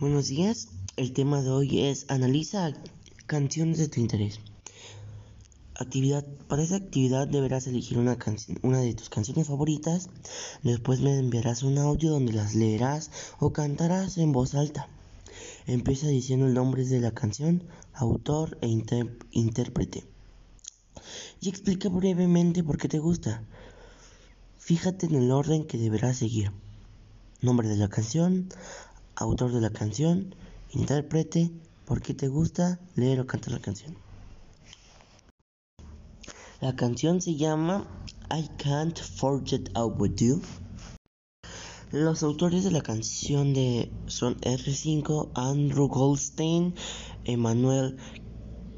Buenos días, el tema de hoy es analiza canciones de tu interés. Actividad. Para esa actividad deberás elegir una, una de tus canciones favoritas. Después me enviarás un audio donde las leerás o cantarás en voz alta. Empieza diciendo el nombre de la canción, autor e intérprete. Y explica brevemente por qué te gusta. Fíjate en el orden que deberás seguir. Nombre de la canción, autor de la canción, intérprete, por qué te gusta leer o cantar la canción. La canción se llama I Can't Forget About You. Los autores de la canción de son R5, Andrew Goldstein, Emmanuel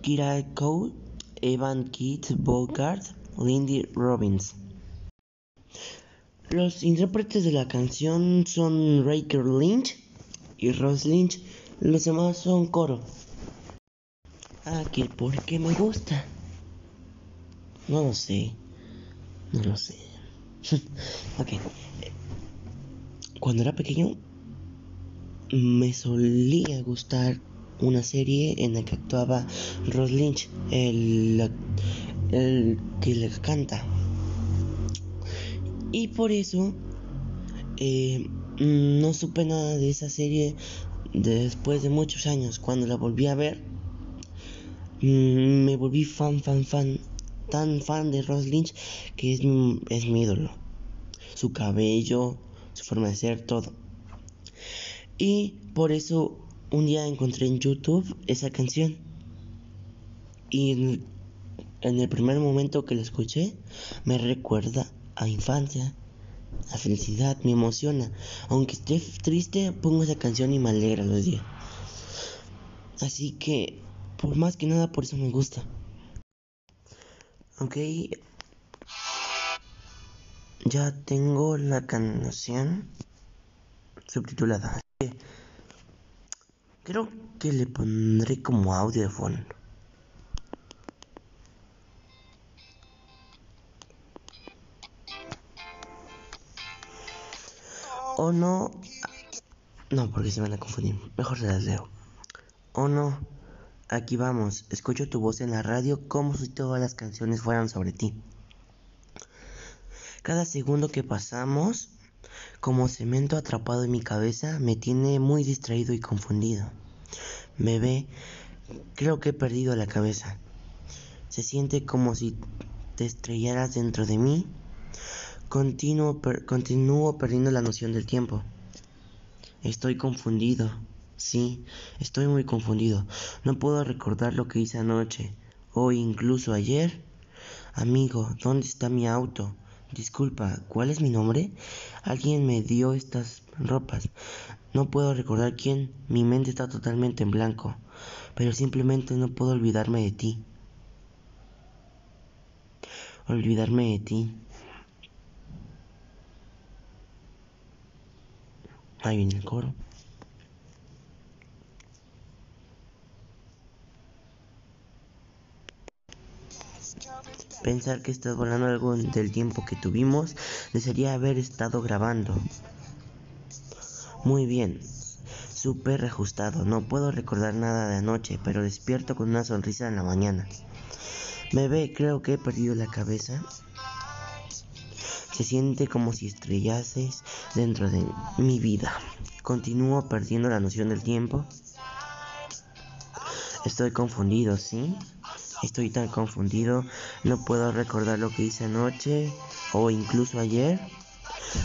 Kirakow, Evan Keith Bogart, Lindy Robbins. Los intérpretes de la canción son Raker Lynch, y Ross Lynch. Los demás son coro. Aquí, ¿por qué me gusta? No lo sé. No lo sé. ok. Cuando era pequeño, me solía gustar una serie en la que actuaba Ross Lynch, el, el que le canta. Y por eso eh, no supe nada de esa serie después de muchos años. Cuando la volví a ver, mm, me volví fan, fan, fan, tan fan de Ross Lynch que es, es mi ídolo. Su cabello, su forma de ser, todo. Y por eso un día encontré en YouTube esa canción. Y en el primer momento que la escuché, me recuerda a infancia la felicidad me emociona. Aunque esté triste, pongo esa canción y me alegra los días. Así que, por más que nada, por eso me gusta. Ok. Ya tengo la canción subtitulada. Creo que le pondré como audio de fondo. O no. No, porque se van a confundir. Mejor se las leo. O no. Aquí vamos. Escucho tu voz en la radio como si todas las canciones fueran sobre ti. Cada segundo que pasamos, como cemento atrapado en mi cabeza, me tiene muy distraído y confundido. Me ve, creo que he perdido la cabeza. Se siente como si te estrellaras dentro de mí Continuo, continúo perdiendo la noción del tiempo. Estoy confundido. Sí, estoy muy confundido. No puedo recordar lo que hice anoche o incluso ayer. Amigo, ¿dónde está mi auto? Disculpa, ¿cuál es mi nombre? Alguien me dio estas ropas. No puedo recordar quién. Mi mente está totalmente en blanco. Pero simplemente no puedo olvidarme de ti. Olvidarme de ti. Ahí viene el coro. Pensar que estás volando algo del tiempo que tuvimos, desearía haber estado grabando. Muy bien, súper reajustado. No puedo recordar nada de anoche, pero despierto con una sonrisa en la mañana. Bebé, creo que he perdido la cabeza. Se siente como si estrellases dentro de mi vida. Continúo perdiendo la noción del tiempo. Estoy confundido, ¿sí? Estoy tan confundido. No puedo recordar lo que hice anoche o incluso ayer.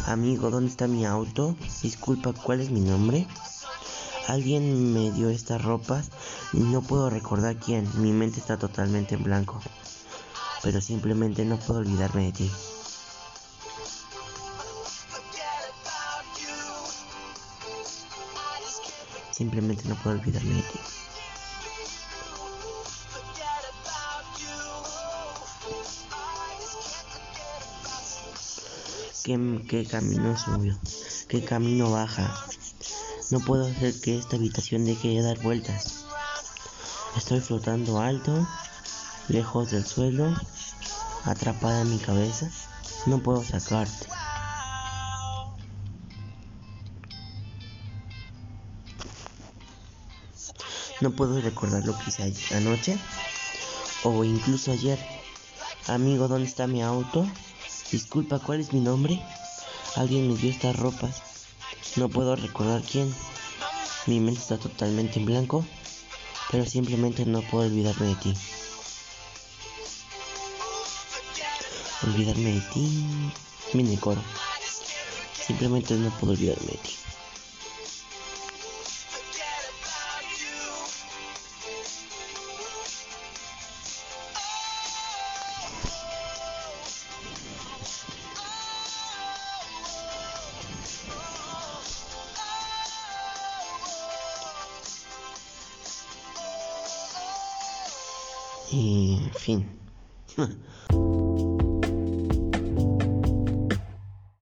Amigo, ¿dónde está mi auto? Disculpa, ¿cuál es mi nombre? Alguien me dio estas ropas y no puedo recordar quién. Mi mente está totalmente en blanco. Pero simplemente no puedo olvidarme de ti. Simplemente no puedo olvidarme de ti. ¿Qué, qué camino subió? ¿Qué camino baja? No puedo hacer que esta habitación deje de dar vueltas. Estoy flotando alto, lejos del suelo, atrapada en mi cabeza. No puedo sacarte. No puedo recordar lo que hice anoche o incluso ayer. Amigo, ¿dónde está mi auto? Disculpa, ¿cuál es mi nombre? Alguien me dio estas ropas. No puedo recordar quién. Mi mente está totalmente en blanco, pero simplemente no puedo olvidarme de ti. Olvidarme de ti. Mini coro. Simplemente no puedo olvidarme de ti. Y fin.